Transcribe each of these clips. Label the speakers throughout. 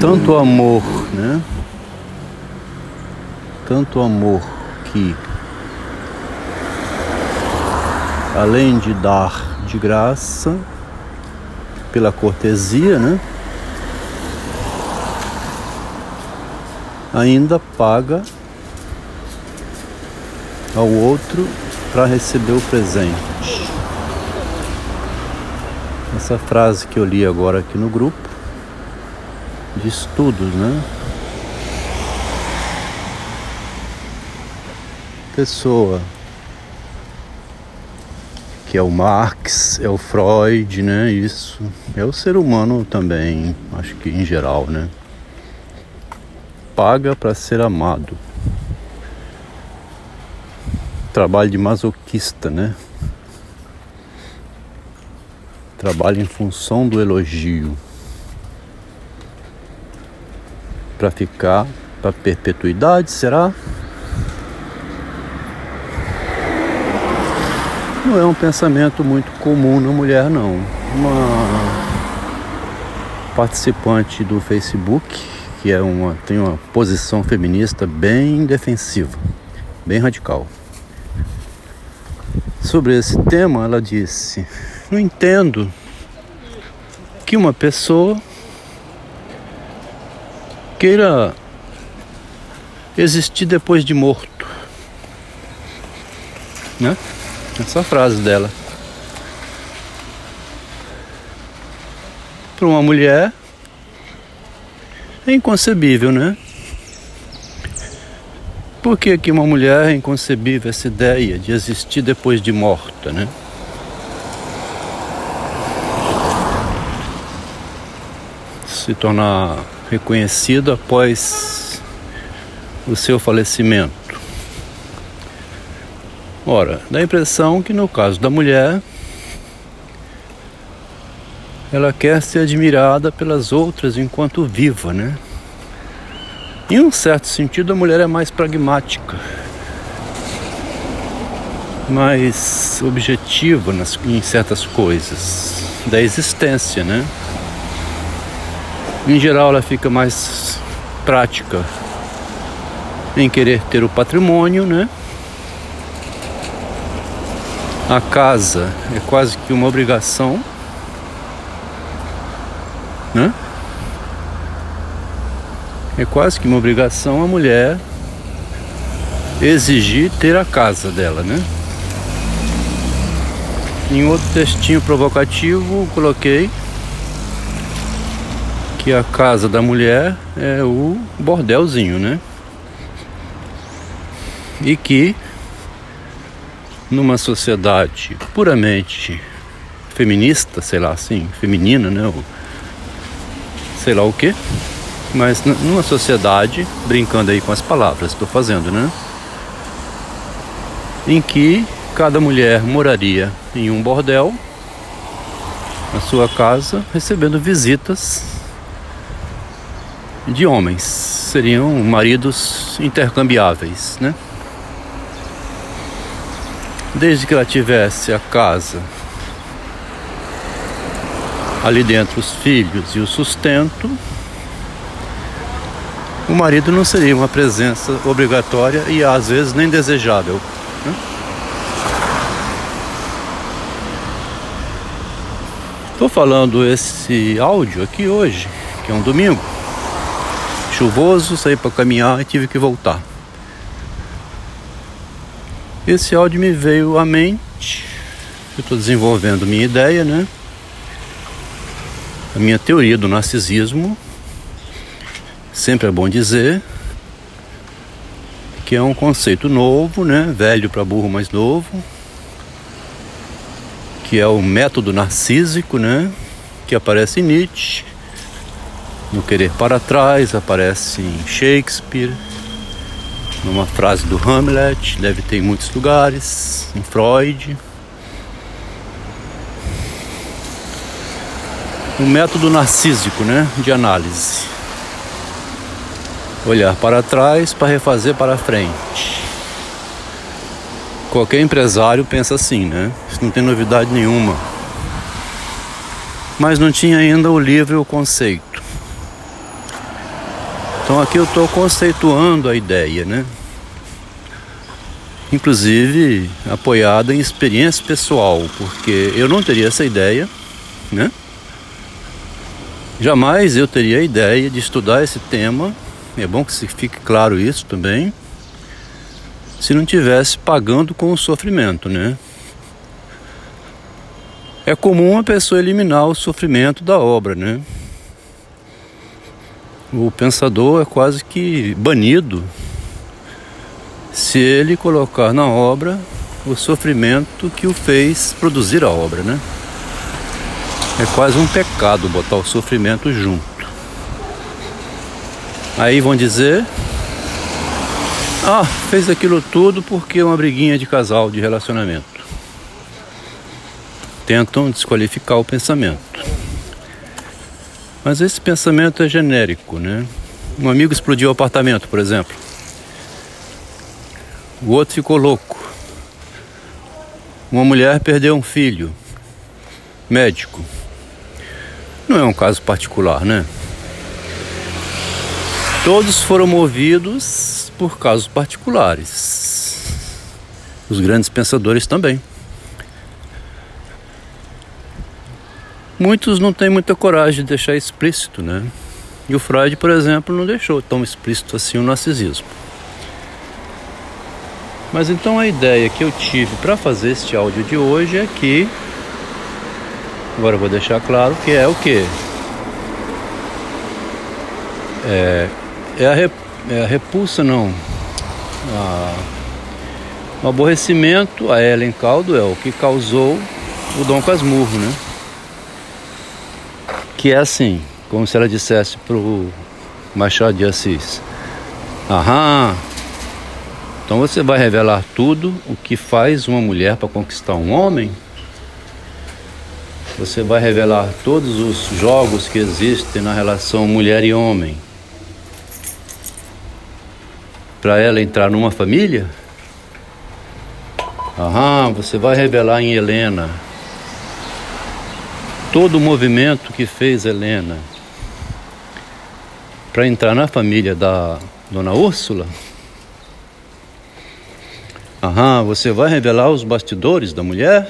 Speaker 1: tanto amor, né? Tanto amor que além de dar de graça pela cortesia, né? Ainda paga ao outro para receber o presente. Essa frase que eu li agora aqui no grupo de estudos, né? Pessoa que é o Marx, é o Freud, né? Isso é o ser humano também, acho que em geral, né? Paga para ser amado. Trabalho de masoquista, né? Trabalho em função do elogio. Para ficar para perpetuidade, será? não é um pensamento muito comum na mulher, não. Uma participante do Facebook, que é uma, tem uma posição feminista bem defensiva, bem radical. Sobre esse tema, ela disse: Não entendo que uma pessoa queira existir depois de morto, né? Essa frase dela. Para uma mulher é inconcebível, né? Por que, que uma mulher é inconcebível essa ideia de existir depois de morta, né? Se tornar reconhecida após o seu falecimento. Ora, dá a impressão que no caso da mulher, ela quer ser admirada pelas outras enquanto viva, né? Em um certo sentido, a mulher é mais pragmática, mais objetiva nas, em certas coisas da existência, né? Em geral, ela fica mais prática em querer ter o patrimônio, né? A casa é quase que uma obrigação, né? É quase que uma obrigação a mulher exigir ter a casa dela, né? Em outro textinho provocativo, coloquei que a casa da mulher é o bordelzinho, né? E que numa sociedade puramente feminista, sei lá assim, feminina, né? Ou sei lá o que, mas numa sociedade, brincando aí com as palavras, estou fazendo, né? Em que cada mulher moraria em um bordel, na sua casa, recebendo visitas de homens. Seriam maridos intercambiáveis, né? desde que ela tivesse a casa ali dentro os filhos e o sustento, o marido não seria uma presença obrigatória e às vezes nem desejável. Né? Estou falando esse áudio aqui hoje, que é um domingo, chuvoso, saí para caminhar e tive que voltar. Esse áudio me veio à mente. Eu estou desenvolvendo minha ideia, né? A minha teoria do narcisismo. Sempre é bom dizer que é um conceito novo, né? Velho para burro mais novo. Que é o método narcísico, né? Que aparece em Nietzsche. No Querer para Trás, aparece em Shakespeare numa frase do Hamlet, deve ter em muitos lugares, em Freud. Um método narcísico, né, de análise. Olhar para trás para refazer para frente. Qualquer empresário pensa assim, né? Isso não tem novidade nenhuma. Mas não tinha ainda o livro e o conceito. Então aqui eu estou conceituando a ideia, né? Inclusive apoiada em experiência pessoal, porque eu não teria essa ideia, né? Jamais eu teria a ideia de estudar esse tema, é bom que se fique claro isso também, se não tivesse pagando com o sofrimento, né? É comum a pessoa eliminar o sofrimento da obra, né? O pensador é quase que banido se ele colocar na obra o sofrimento que o fez produzir a obra, né? É quase um pecado botar o sofrimento junto. Aí vão dizer: Ah, fez aquilo tudo porque é uma briguinha de casal, de relacionamento. Tentam desqualificar o pensamento. Mas esse pensamento é genérico, né? Um amigo explodiu o apartamento, por exemplo. O outro ficou louco. Uma mulher perdeu um filho. Médico. Não é um caso particular, né? Todos foram movidos por casos particulares. Os grandes pensadores também. Muitos não têm muita coragem de deixar explícito, né? E o Freud, por exemplo, não deixou tão explícito assim o narcisismo. Mas então a ideia que eu tive para fazer este áudio de hoje é que agora eu vou deixar claro que é o que é, é, a, rep, é a repulsa não a, o aborrecimento a Ellen Caldwell que causou o Dom Casmurro, né? Que é assim, como se ela dissesse pro Machado de Assis: Aham, então você vai revelar tudo o que faz uma mulher para conquistar um homem? Você vai revelar todos os jogos que existem na relação mulher e homem? Para ela entrar numa família? Aham, você vai revelar em Helena todo o movimento que fez Helena para entrar na família da Dona Úrsula? Aham, você vai revelar os bastidores da mulher?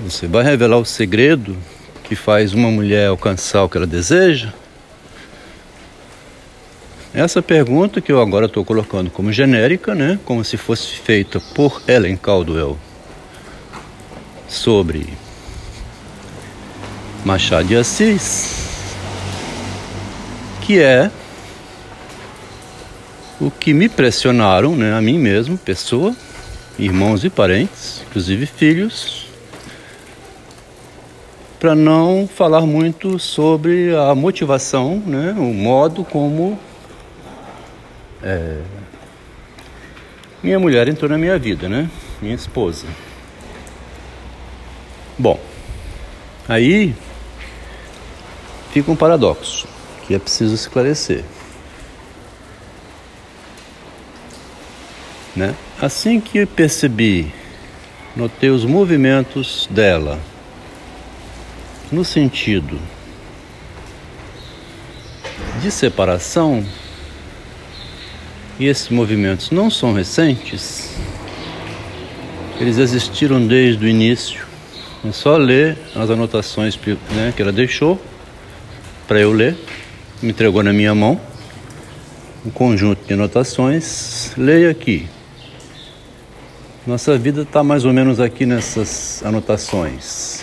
Speaker 1: Você vai revelar o segredo que faz uma mulher alcançar o que ela deseja? Essa pergunta que eu agora estou colocando como genérica, né? Como se fosse feita por Ellen Caldwell sobre Machado de Assis, que é o que me pressionaram, né, a mim mesmo, pessoa, irmãos e parentes, inclusive filhos, para não falar muito sobre a motivação, né, o modo como é, minha mulher entrou na minha vida, né, minha esposa. Bom, aí fica um paradoxo que é preciso esclarecer. Né? Assim que percebi, notei os movimentos dela no sentido de separação, e esses movimentos não são recentes, eles existiram desde o início é só ler as anotações né, que ela deixou para eu ler. Me entregou na minha mão um conjunto de anotações. Leia aqui. Nossa vida está mais ou menos aqui nessas anotações.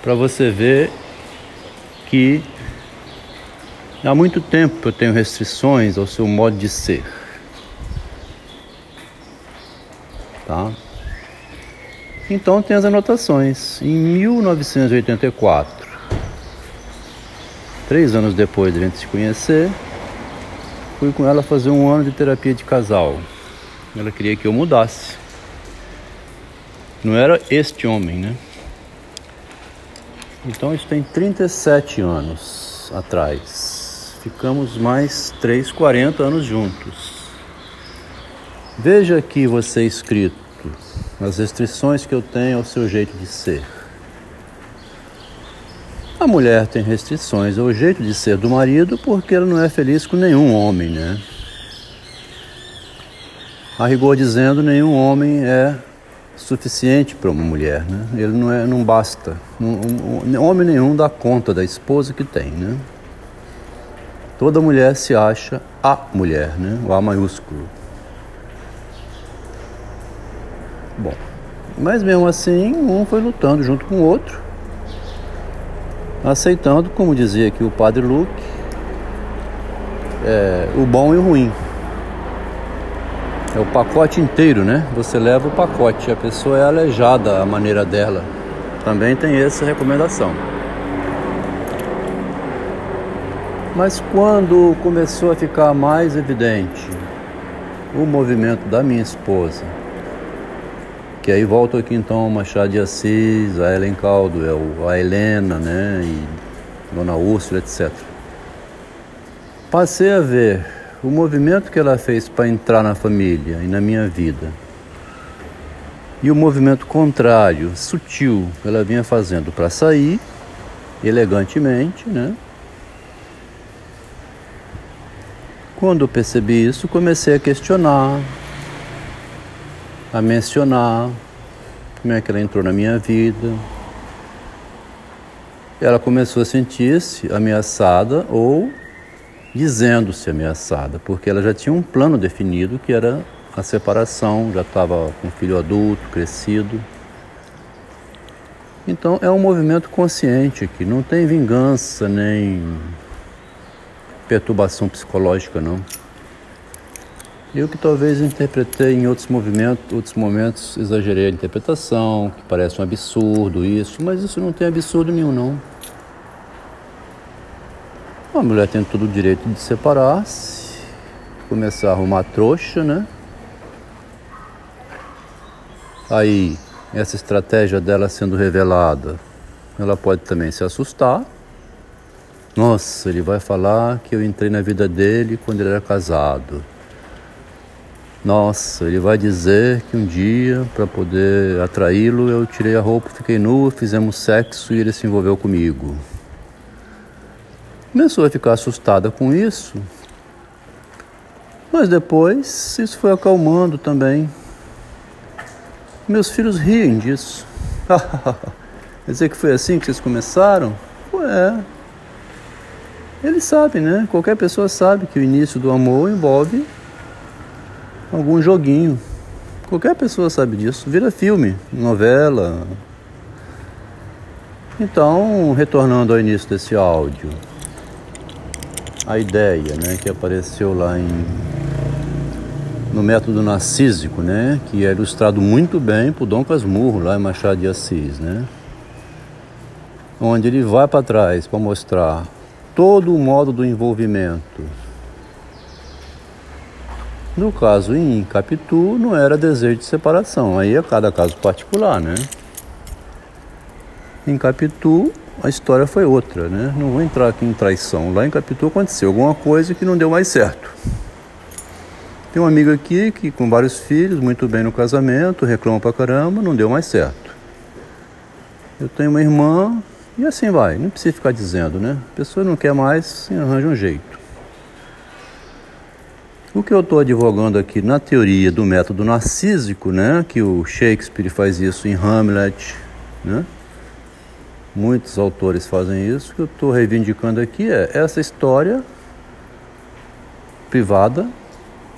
Speaker 1: Para você ver que há muito tempo eu tenho restrições ao seu modo de ser. Tá? Então tem as anotações. Em 1984, três anos depois de a gente se conhecer, fui com ela fazer um ano de terapia de casal. Ela queria que eu mudasse. Não era este homem, né? Então isso tem 37 anos atrás. Ficamos mais 3, 40 anos juntos. Veja aqui você escrito as restrições que eu tenho ao seu jeito de ser. A mulher tem restrições ao jeito de ser do marido porque ela não é feliz com nenhum homem, né? A rigor dizendo, nenhum homem é suficiente para uma mulher, né? Ele não é, não basta. Homem nenhum dá conta da esposa que tem, né? Toda mulher se acha a mulher, né? O A maiúsculo. Bom, mas mesmo assim, um foi lutando junto com o outro aceitando, como dizia aqui o padre Luke, é, o bom e o ruim. É o pacote inteiro, né? Você leva o pacote, a pessoa é aleijada a maneira dela. Também tem essa recomendação. Mas quando começou a ficar mais evidente o movimento da minha esposa, que aí volto aqui então Machado de Assis, a Ellen Caldwell, a Helena, né, e Dona Úrsula, etc. Passei a ver o movimento que ela fez para entrar na família e na minha vida. E o movimento contrário, sutil, que ela vinha fazendo para sair, elegantemente, né? Quando percebi isso, comecei a questionar, a mencionar como é que ela entrou na minha vida. Ela começou a sentir-se ameaçada ou dizendo-se ameaçada, porque ela já tinha um plano definido que era a separação, já estava com um filho adulto, crescido. Então é um movimento consciente aqui, não tem vingança nem perturbação psicológica não. Eu que talvez interpretei em outros movimentos, outros momentos, exagerei a interpretação, que parece um absurdo isso, mas isso não tem absurdo nenhum não. A mulher tem todo o direito de separar-se, começar a arrumar trouxa, né? Aí, essa estratégia dela sendo revelada, ela pode também se assustar. Nossa, ele vai falar que eu entrei na vida dele quando ele era casado. Nossa, ele vai dizer que um dia, para poder atraí-lo, eu tirei a roupa, fiquei nua, fizemos sexo e ele se envolveu comigo. Começou a ficar assustada com isso, mas depois isso foi acalmando também. Meus filhos riem disso. Quer dizer que foi assim que vocês começaram? É. Eles sabem, né? Qualquer pessoa sabe que o início do amor envolve algum joguinho. Qualquer pessoa sabe disso. Vira filme, novela. Então, retornando ao início desse áudio, a ideia, né, que apareceu lá em no método narcísico, né, que é ilustrado muito bem por Dom Casmurro lá em Machado de Assis, né, onde ele vai para trás para mostrar todo o modo do envolvimento no caso em Capitu não era desejo de separação, aí é cada caso particular, né? Em Capitu a história foi outra, né? Não vou entrar aqui em traição. Lá em Capitu aconteceu alguma coisa que não deu mais certo. Tem um amigo aqui que com vários filhos, muito bem no casamento, reclama pra caramba, não deu mais certo. Eu tenho uma irmã e assim vai, não precisa ficar dizendo, né? A pessoa não quer mais, arranja um jeito. O que eu estou advogando aqui na teoria do método narcísico, né, que o Shakespeare faz isso em Hamlet, né? Muitos autores fazem isso. O que eu estou reivindicando aqui é essa história privada,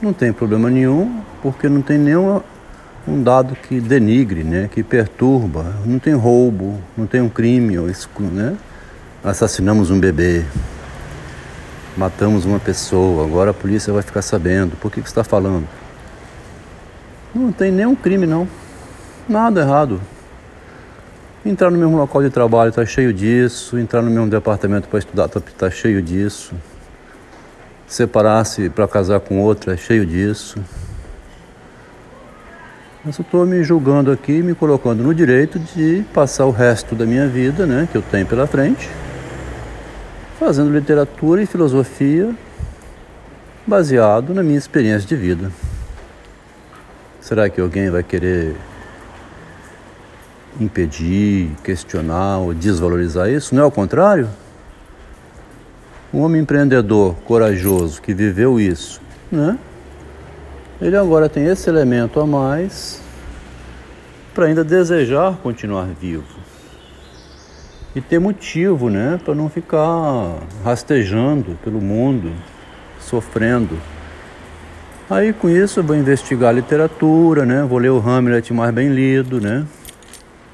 Speaker 1: não tem problema nenhum, porque não tem nenhum um dado que denigre, né, que perturba, não tem roubo, não tem um crime, né? Assassinamos um bebê, matamos uma pessoa, agora a polícia vai ficar sabendo. Por que, que você está falando? Não tem nenhum crime, não. Nada errado. Entrar no mesmo local de trabalho está cheio disso. Entrar no mesmo departamento para estudar está tá cheio disso. Separar-se para casar com outra é cheio disso. Mas eu estou me julgando aqui, me colocando no direito de passar o resto da minha vida, né, que eu tenho pela frente, fazendo literatura e filosofia baseado na minha experiência de vida. Será que alguém vai querer impedir, questionar ou desvalorizar isso, não é o contrário? Um homem empreendedor, corajoso, que viveu isso, né? Ele agora tem esse elemento a mais para ainda desejar continuar vivo e ter motivo, né, para não ficar rastejando pelo mundo, sofrendo. Aí com isso eu vou investigar literatura, né? Vou ler o Hamlet mais bem lido, né?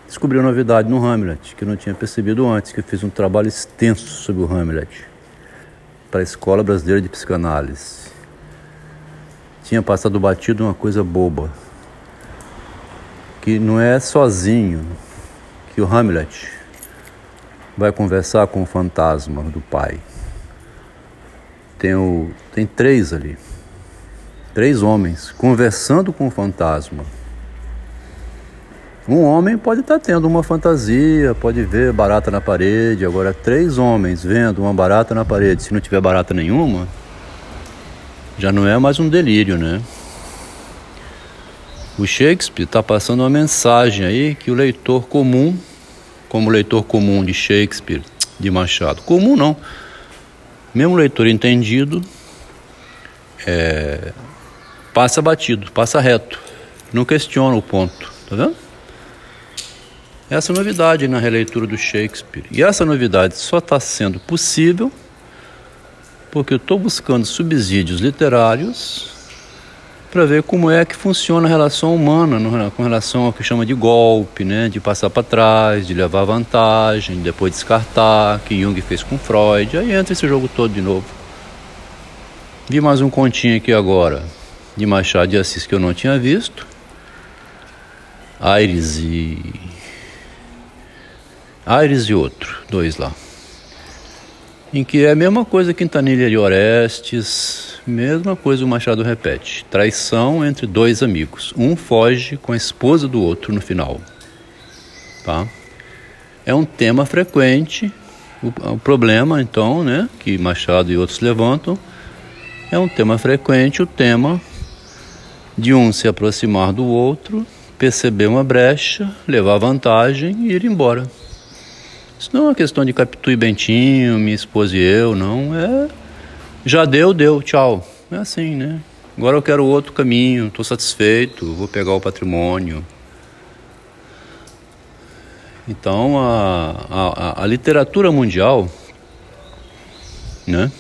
Speaker 1: Descobri uma novidade no Hamlet que eu não tinha percebido antes, que eu fiz um trabalho extenso sobre o Hamlet para a Escola Brasileira de Psicanálise. Tinha passado batido uma coisa boba, que não é sozinho que o Hamlet vai conversar com o fantasma do pai. Tem, o, tem três ali três homens conversando com o fantasma. Um homem pode estar tendo uma fantasia, pode ver barata na parede. Agora, três homens vendo uma barata na parede, se não tiver barata nenhuma, já não é mais um delírio, né? O Shakespeare está passando uma mensagem aí que o leitor comum, como leitor comum de Shakespeare, de Machado, comum não, mesmo leitor entendido, é, passa batido, passa reto, não questiona o ponto, tá vendo? Essa é a novidade na releitura do Shakespeare. E essa novidade só está sendo possível porque eu estou buscando subsídios literários para ver como é que funciona a relação humana no, com relação ao que chama de golpe, né? de passar para trás, de levar vantagem, depois descartar, que Jung fez com Freud. Aí entra esse jogo todo de novo. Vi mais um continho aqui agora de Machado de Assis que eu não tinha visto. Aires e. Aires e outro, dois lá. Em que é a mesma coisa Quintanilha de Orestes, mesma coisa o Machado repete. Traição entre dois amigos. Um foge com a esposa do outro no final. Tá? É um tema frequente. O, o problema, então, né, que Machado e outros levantam, é um tema frequente, o tema de um se aproximar do outro, perceber uma brecha, levar vantagem e ir embora. Isso não é uma questão de Capitu e Bentinho, minha esposa e eu, não. É. Já deu, deu, tchau. É assim, né? Agora eu quero outro caminho, estou satisfeito, vou pegar o patrimônio. Então a, a, a literatura mundial, né?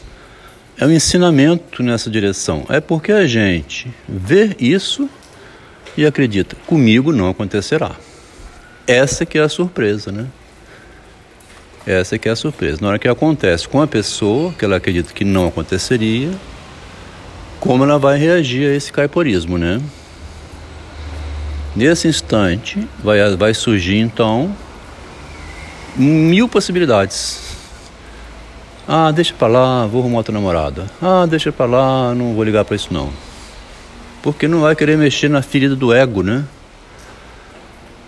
Speaker 1: é um ensinamento nessa direção. É porque a gente vê isso e acredita, comigo não acontecerá. Essa que é a surpresa, né? Essa que é a surpresa. Na hora que acontece com a pessoa, que ela acredita que não aconteceria, como ela vai reagir a esse caiporismo, né? Nesse instante, vai, vai surgir então mil possibilidades ah, deixa pra lá, vou arrumar outra namorada. Ah, deixa pra lá, não vou ligar pra isso não. Porque não vai querer mexer na ferida do ego, né?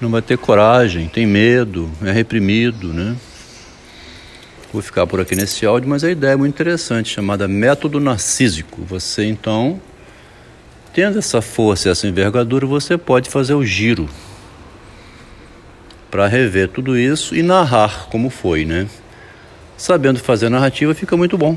Speaker 1: Não vai ter coragem, tem medo, é reprimido, né? Vou ficar por aqui nesse áudio, mas a ideia é muito interessante, chamada método narcísico. Você então, tendo essa força e essa envergadura, você pode fazer o giro para rever tudo isso e narrar como foi, né? sabendo fazer narrativa fica muito bom.